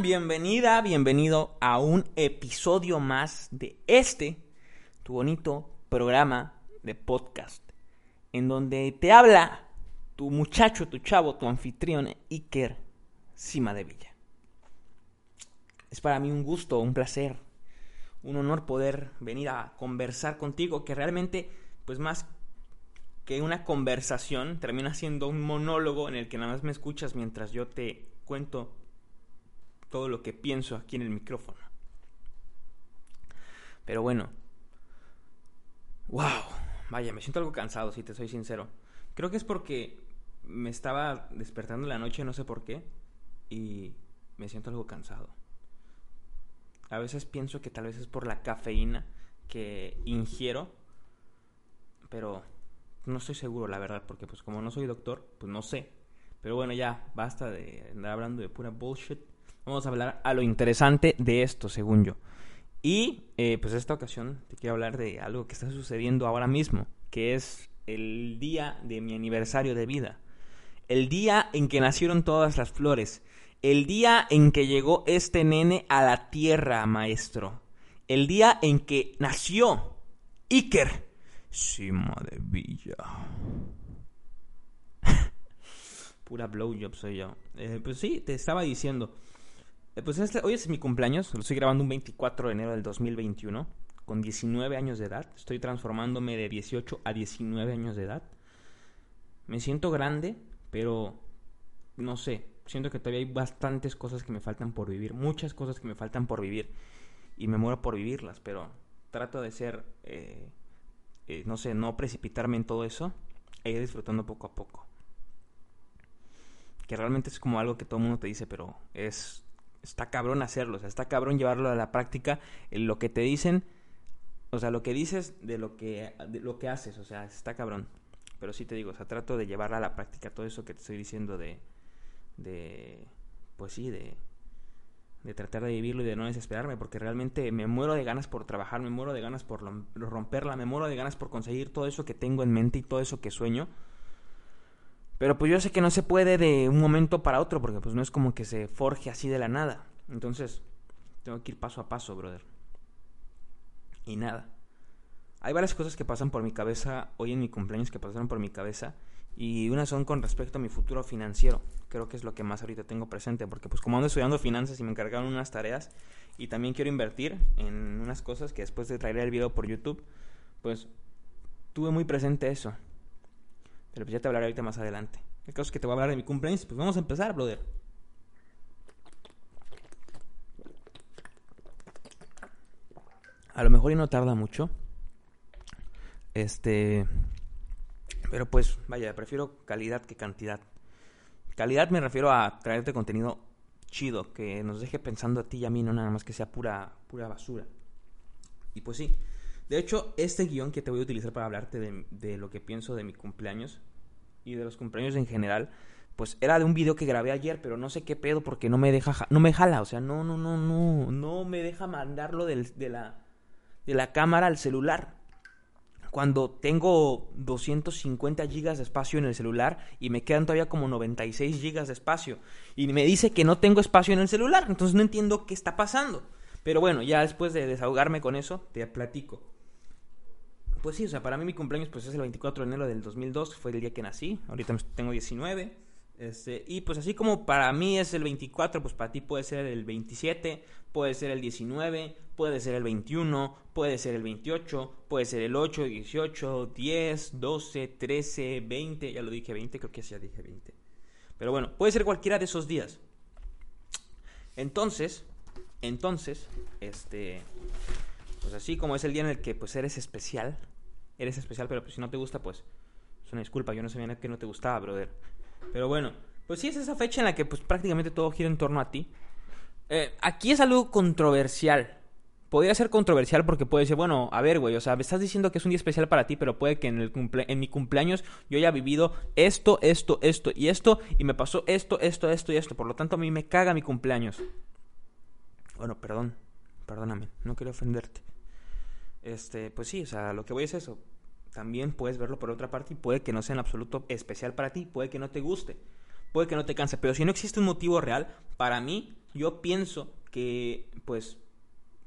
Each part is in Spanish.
Bienvenida, bienvenido a un episodio más de este, tu bonito programa de podcast, en donde te habla tu muchacho, tu chavo, tu anfitrión, Iker Cima de Villa. Es para mí un gusto, un placer, un honor poder venir a conversar contigo, que realmente, pues más que una conversación, termina siendo un monólogo en el que nada más me escuchas mientras yo te cuento todo lo que pienso aquí en el micrófono. Pero bueno. Wow. Vaya, me siento algo cansado, si te soy sincero. Creo que es porque me estaba despertando la noche, no sé por qué, y me siento algo cansado. A veces pienso que tal vez es por la cafeína que ingiero, pero no estoy seguro, la verdad, porque pues como no soy doctor, pues no sé. Pero bueno, ya, basta de andar hablando de pura bullshit. Vamos a hablar a lo interesante de esto, según yo. Y eh, pues esta ocasión te quiero hablar de algo que está sucediendo ahora mismo, que es el día de mi aniversario de vida. El día en que nacieron todas las flores. El día en que llegó este nene a la tierra, maestro. El día en que nació Iker Cima de Villa. Pura blowjob soy yo. Eh, pues sí, te estaba diciendo. Eh, pues este, hoy es mi cumpleaños, lo estoy grabando un 24 de enero del 2021, con 19 años de edad. Estoy transformándome de 18 a 19 años de edad. Me siento grande, pero no sé, siento que todavía hay bastantes cosas que me faltan por vivir, muchas cosas que me faltan por vivir, y me muero por vivirlas, pero trato de ser, eh, eh, no sé, no precipitarme en todo eso e ir disfrutando poco a poco. Que realmente es como algo que todo el mundo te dice, pero es está cabrón hacerlo, o sea, está cabrón llevarlo a la práctica, en lo que te dicen, o sea, lo que dices de lo que, de lo que haces, o sea, está cabrón. Pero sí te digo, o sea, trato de llevarla a la práctica todo eso que te estoy diciendo de, de, pues sí, de, de tratar de vivirlo y de no desesperarme, porque realmente me muero de ganas por trabajar, me muero de ganas por romperla, me muero de ganas por conseguir todo eso que tengo en mente y todo eso que sueño. Pero pues yo sé que no se puede de un momento para otro, porque pues no es como que se forje así de la nada. Entonces, tengo que ir paso a paso, brother. Y nada. Hay varias cosas que pasan por mi cabeza hoy en mi cumpleaños que pasaron por mi cabeza. Y unas son con respecto a mi futuro financiero. Creo que es lo que más ahorita tengo presente. Porque pues como ando estudiando finanzas y me encargaron unas tareas. Y también quiero invertir en unas cosas que después de traeré el video por YouTube. Pues tuve muy presente eso. Pero pues ya te hablaré ahorita más adelante. El caso es que te voy a hablar de mi cumpleaños. Pues vamos a empezar, brother. A lo mejor y no tarda mucho. Este. Pero pues, vaya, prefiero calidad que cantidad. Calidad me refiero a traerte contenido chido, que nos deje pensando a ti y a mí, no nada más que sea pura, pura basura. Y pues sí. De hecho, este guion que te voy a utilizar para hablarte de, lo que pienso de mi cumpleaños y de los cumpleaños en general, pues era de un video que grabé ayer, pero no sé qué pedo porque no me deja, no me jala, o sea, no, no, no, no, no me deja mandarlo de, la, de la cámara al celular. Cuando tengo 250 gigas de espacio en el celular y me quedan todavía como 96 gigas de espacio. Y me dice que no tengo espacio en el celular, entonces no entiendo qué está pasando. Pero bueno, ya después de desahogarme con eso, te platico. Pues sí, o sea, para mí mi cumpleaños pues es el 24 de enero del 2002, fue el día que nací, ahorita tengo 19. Este, y pues así como para mí es el 24, pues para ti puede ser el 27, puede ser el 19, puede ser el 21, puede ser el 28, puede ser el 8, 18, 10, 12, 13, 20, ya lo dije 20, creo que ya dije 20. Pero bueno, puede ser cualquiera de esos días. Entonces, entonces, este, pues así como es el día en el que pues eres especial, eres especial, pero pues, si no te gusta, pues es una disculpa, yo no sabía que no te gustaba, brother. Pero bueno, Pues sí, es esa fecha en la que pues prácticamente todo gira en torno a ti. Eh, aquí es algo controversial. Podría ser controversial porque puede ser, bueno, a ver, güey, o sea, me estás diciendo que es un día especial para ti, pero puede que en, el en mi cumpleaños yo haya vivido esto, esto, esto y esto, y me pasó esto, esto, esto y esto. Por lo tanto, a mí me caga mi cumpleaños. Bueno, perdón, perdóname, no quiero ofenderte. Este, pues sí, o sea, lo que voy es eso. También puedes verlo por otra parte y puede que no sea en absoluto especial para ti, puede que no te guste, puede que no te canse, pero si no existe un motivo real, para mí, yo pienso que, pues,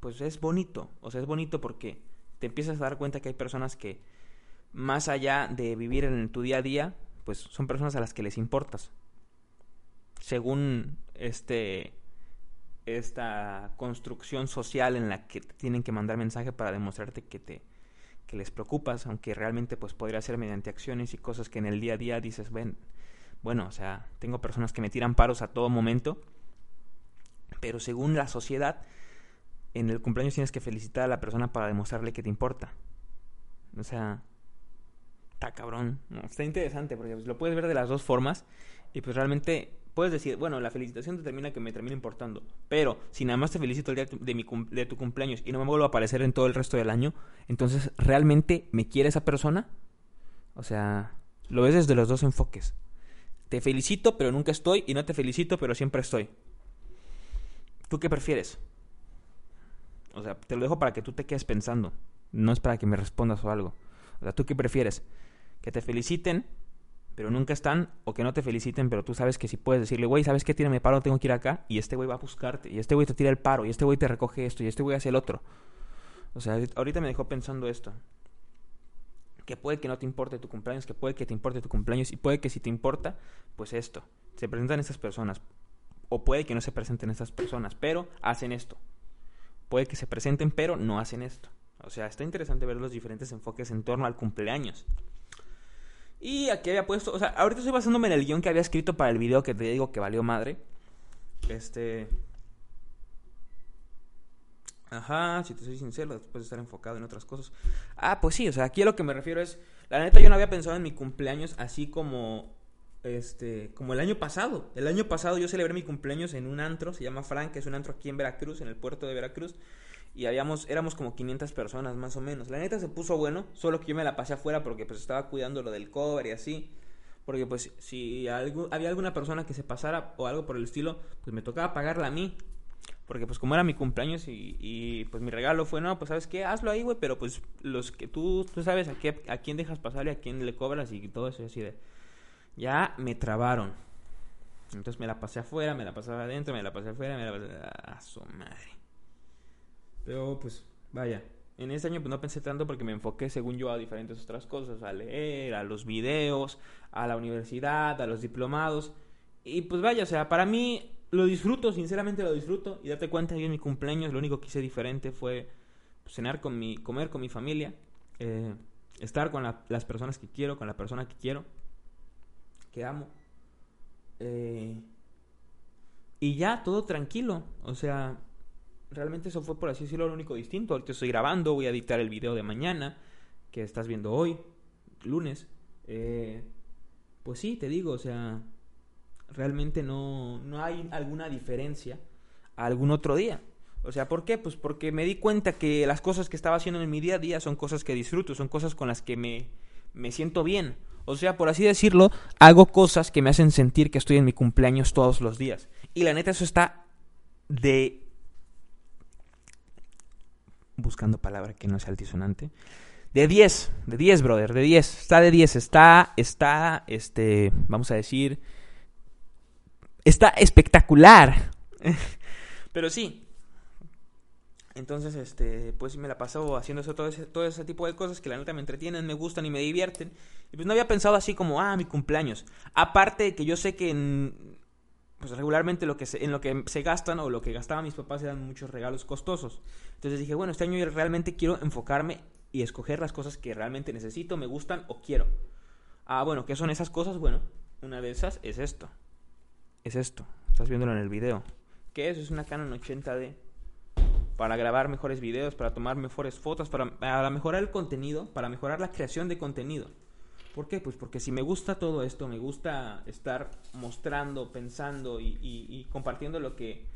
pues es bonito, o sea, es bonito porque te empiezas a dar cuenta que hay personas que, más allá de vivir en tu día a día, pues son personas a las que les importas. Según este esta construcción social en la que tienen que mandar mensaje para demostrarte que te que les preocupas, aunque realmente pues podría ser mediante acciones y cosas que en el día a día dices, ven, bueno, o sea, tengo personas que me tiran paros a todo momento, pero según la sociedad, en el cumpleaños tienes que felicitar a la persona para demostrarle que te importa. O sea, está cabrón, está interesante porque pues, lo puedes ver de las dos formas y pues realmente puedes decir, bueno, la felicitación determina que me termina importando, pero si nada más te felicito el día de, mi de tu cumpleaños y no me vuelvo a aparecer en todo el resto del año, entonces, ¿realmente me quiere esa persona? O sea, lo ves desde los dos enfoques. Te felicito, pero nunca estoy, y no te felicito, pero siempre estoy. ¿Tú qué prefieres? O sea, te lo dejo para que tú te quedes pensando. No es para que me respondas o algo. O sea, ¿tú qué prefieres? Que te feliciten, pero nunca están, o que no te feliciten, pero tú sabes que si puedes decirle, güey, ¿sabes qué? Tírame paro, tengo que ir acá, y este güey va a buscarte, y este güey te tira el paro, y este güey te recoge esto, y este güey hace el otro. O sea, ahorita me dejó pensando esto. Que puede que no te importe tu cumpleaños, que puede que te importe tu cumpleaños, y puede que si te importa, pues esto. Se presentan estas personas, o puede que no se presenten estas personas, pero hacen esto. Puede que se presenten, pero no hacen esto. O sea, está interesante ver los diferentes enfoques en torno al cumpleaños. Y aquí había puesto, o sea, ahorita estoy basándome en el guion que había escrito para el video que te digo que valió madre. Este. Ajá, si te soy sincero, después de estar enfocado en otras cosas. Ah, pues sí, o sea, aquí a lo que me refiero es. La neta, yo no había pensado en mi cumpleaños así como. Este. Como el año pasado. El año pasado yo celebré mi cumpleaños en un antro, se llama Frank, que es un antro aquí en Veracruz, en el puerto de Veracruz y habíamos, éramos como 500 personas más o menos. La neta se puso bueno, solo que yo me la pasé afuera porque pues estaba cuidando lo del cover y así. Porque pues si algo, había alguna persona que se pasara o algo por el estilo, pues me tocaba pagarla a mí. Porque pues como era mi cumpleaños y, y pues mi regalo fue, no, pues sabes qué, hazlo ahí, güey, pero pues los que tú, tú sabes a, qué, a quién dejas pasar y a quién le cobras y todo eso así de... Ya me trabaron. Entonces me la pasé afuera, me la pasaba adentro, me la pasé afuera, me la pasé... A su madre. Pero pues, vaya. En este año pues no pensé tanto porque me enfoqué, según yo, a diferentes otras cosas, a leer, a los videos, a la universidad, a los diplomados. Y pues vaya, o sea, para mí lo disfruto, sinceramente lo disfruto. Y date cuenta, yo en mi cumpleaños lo único que hice diferente fue pues, cenar con mi, comer con mi familia, eh, estar con las personas que quiero, con la persona que quiero, que. Eh, y ya, todo tranquilo. O sea, realmente eso fue por así decirlo lo único distinto. Ahorita estoy grabando, voy a editar el video de mañana que estás viendo hoy, lunes. Eh, pues sí, te digo, o sea, realmente no, no hay alguna diferencia a algún otro día. O sea, ¿por qué? Pues porque me di cuenta que las cosas que estaba haciendo en mi día a día son cosas que disfruto, son cosas con las que me, me siento bien. O sea, por así decirlo, hago cosas que me hacen sentir que estoy en mi cumpleaños todos los días. Y la neta, eso está de buscando palabra que no sea altisonante. De 10, de 10, brother, de 10. Está de 10, está, está, este, vamos a decir, está espectacular. Pero sí. Entonces, este, pues me la paso haciendo eso, todo ese, todo ese tipo de cosas que la neta me entretienen, me gustan y me divierten. Y pues no había pensado así como, ah, mi cumpleaños. Aparte que yo sé que en, pues regularmente lo que en lo que se gastan o lo que gastaban mis papás eran muchos regalos costosos. Entonces dije, bueno, este año realmente quiero enfocarme y escoger las cosas que realmente necesito, me gustan o quiero. Ah, bueno, ¿qué son esas cosas? Bueno, una de esas es esto. Es esto. Estás viéndolo en el video. ¿Qué es? Es una Canon 80D. Para grabar mejores videos, para tomar mejores fotos, para, para mejorar el contenido, para mejorar la creación de contenido. ¿Por qué? Pues porque si me gusta todo esto, me gusta estar mostrando, pensando y, compartiendo lo que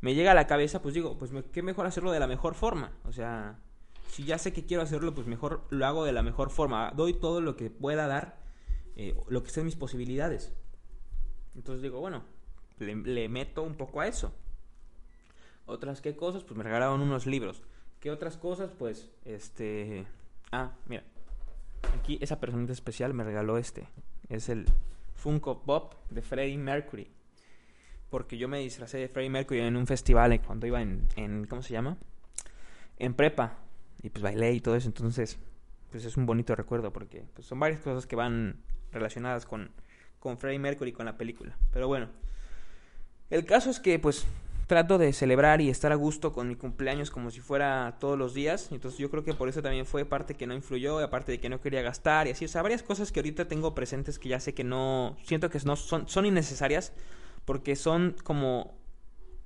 me llega a la cabeza, pues digo, pues qué mejor hacerlo de la mejor forma. O sea, si ya sé que quiero hacerlo, pues mejor lo hago de la mejor forma. Doy todo lo que pueda dar, eh, lo que sean mis posibilidades. Entonces digo, bueno, le, meto un poco a eso. Otras qué cosas, pues me regalaron unos libros. ¿Qué otras cosas? Pues, este... Ah, mira. Aquí esa personita especial me regaló este. Es el Funko Pop de Freddie Mercury. Porque yo me disfracé de Freddie Mercury en un festival cuando iba en, en ¿cómo se llama? En prepa. Y pues bailé y todo eso. Entonces, pues es un bonito recuerdo porque pues, son varias cosas que van relacionadas con, con Freddie Mercury y con la película. Pero bueno, el caso es que pues trato de celebrar y estar a gusto con mi cumpleaños como si fuera todos los días. Entonces yo creo que por eso también fue parte que no influyó, aparte de que no quería gastar y así. O sea, varias cosas que ahorita tengo presentes que ya sé que no, siento que no son, son innecesarias porque son como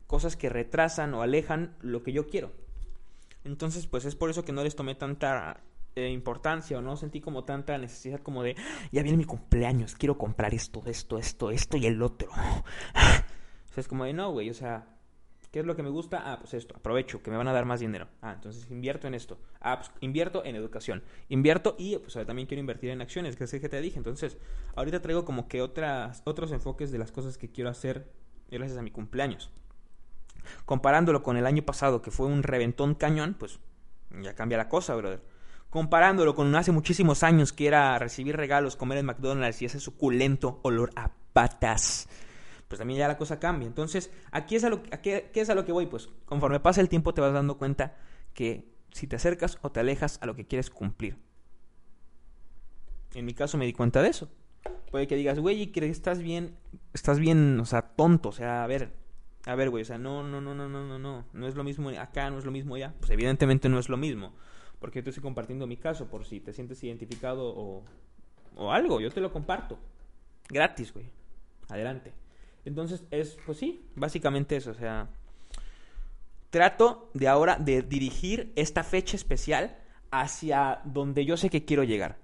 cosas que retrasan o alejan lo que yo quiero. Entonces pues es por eso que no les tomé tanta eh, importancia o no sentí como tanta necesidad como de, ya viene mi cumpleaños, quiero comprar esto, esto, esto, esto y el otro. o sea, es como de, no, güey, o sea, ¿Qué es lo que me gusta? Ah, pues esto, aprovecho, que me van a dar más dinero. Ah, entonces invierto en esto. Ah, pues invierto en educación. Invierto y pues también quiero invertir en acciones, que es que te dije. Entonces, ahorita traigo como que otras, otros enfoques de las cosas que quiero hacer gracias a mi cumpleaños. Comparándolo con el año pasado, que fue un reventón cañón, pues ya cambia la cosa, brother. Comparándolo con hace muchísimos años que era recibir regalos, comer en McDonald's y ese suculento olor a patas pues también ya la cosa cambia. Entonces, aquí es a lo, ¿qué es a lo que voy? Pues conforme pasa el tiempo te vas dando cuenta que si te acercas o te alejas a lo que quieres cumplir. En mi caso me di cuenta de eso. Puede que digas, güey, que estás bien, estás bien, o sea, tonto, o sea, a ver, a ver, güey, o sea, no, no, no, no, no, no, no, no es lo mismo acá, no es lo mismo allá. Pues evidentemente no es lo mismo, porque yo te estoy compartiendo mi caso, por si te sientes identificado o, o algo, yo te lo comparto. Gratis, güey. Adelante. Entonces es, pues sí, básicamente eso, o sea, trato de ahora de dirigir esta fecha especial hacia donde yo sé que quiero llegar.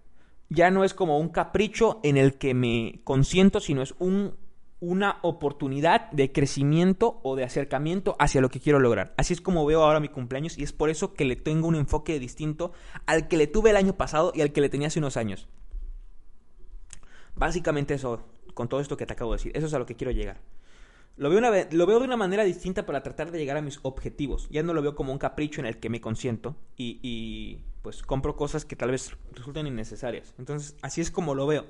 Ya no es como un capricho en el que me consiento, sino es un, una oportunidad de crecimiento o de acercamiento hacia lo que quiero lograr. Así es como veo ahora mi cumpleaños y es por eso que le tengo un enfoque distinto al que le tuve el año pasado y al que le tenía hace unos años. Básicamente eso, con todo esto que te acabo de decir. Eso es a lo que quiero llegar. Lo veo, una, lo veo de una manera distinta para tratar de llegar a mis objetivos. Ya no lo veo como un capricho en el que me consiento y, y pues compro cosas que tal vez resulten innecesarias. Entonces, así es como lo veo.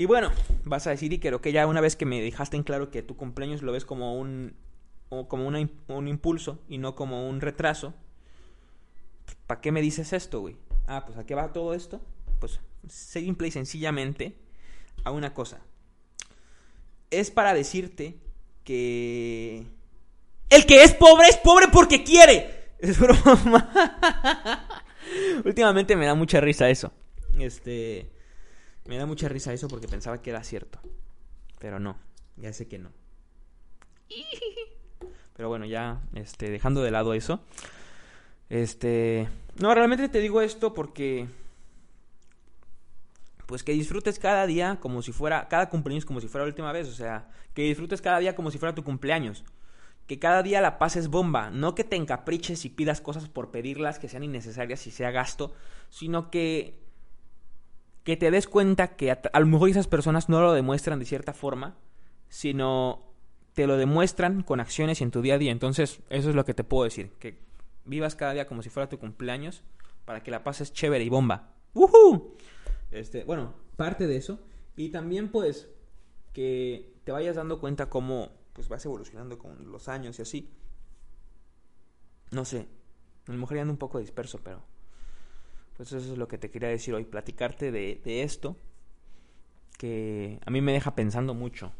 Y bueno, vas a decir, Iker, que ya una vez que me dejaste en claro que tu cumpleaños lo ves como un, como un impulso y no como un retraso, ¿para qué me dices esto, güey? Ah, pues ¿a qué va todo esto? Pues simple y sencillamente a una cosa. Es para decirte que... El que es pobre es pobre porque quiere. Es broma. Últimamente me da mucha risa eso. Este... Me da mucha risa eso porque pensaba que era cierto. Pero no, ya sé que no. Pero bueno, ya este, dejando de lado eso. Este... No, realmente te digo esto porque pues que disfrutes cada día como si fuera, cada cumpleaños como si fuera la última vez, o sea, que disfrutes cada día como si fuera tu cumpleaños. Que cada día la pases bomba, no que te encapriches y pidas cosas por pedirlas que sean innecesarias y sea gasto, sino que que te des cuenta que a, lo mejor esas personas no lo demuestran de cierta forma, sino te lo demuestran con acciones y en tu día a día. Entonces, eso es lo que te puedo decir, que vivas cada día como si fuera tu cumpleaños para que la pases chévere y bomba. ¡Woohoo! Este, bueno, parte de eso. Y también pues que te vayas dando cuenta cómo pues vas evolucionando con los años y así. No sé, a lo mejor ando un poco disperso, pero pues eso es lo que te quería decir hoy, platicarte de, de esto que a mí me deja pensando mucho.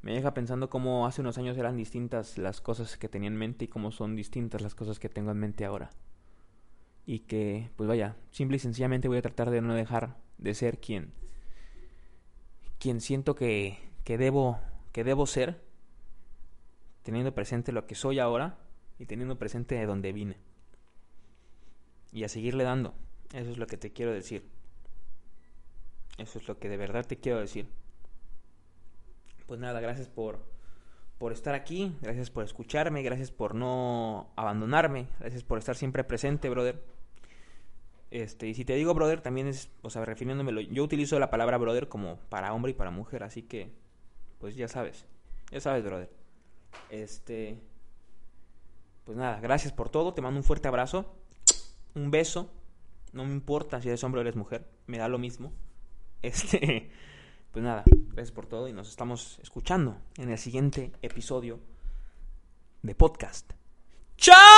Me deja pensando cómo hace unos años eran distintas las cosas que tenía en mente y cómo son distintas las cosas que tengo en mente ahora y que, pues vaya, simple y sencillamente voy a tratar de no dejar de ser quien, quien siento que, que, debo, que debo ser, teniendo presente lo que soy ahora y teniendo presente de dónde vine. Y a seguirle dando, eso es lo que te quiero decir. Eso es lo que de verdad te quiero decir. Pues nada, gracias por, por estar aquí, gracias por escucharme, gracias por no abandonarme, gracias por estar siempre presente, brother. Este, y si te digo brother, también es, o sea, refiriéndomelo, yo utilizo la palabra brother como para hombre y para mujer, así que, pues ya sabes, ya sabes, brother. Este, pues nada, gracias por todo, te mando un fuerte abrazo, un beso, no me importa si eres hombre o eres mujer, me da lo mismo. Este, pues nada, gracias por todo y nos estamos escuchando en el siguiente episodio de podcast. ¡Chao!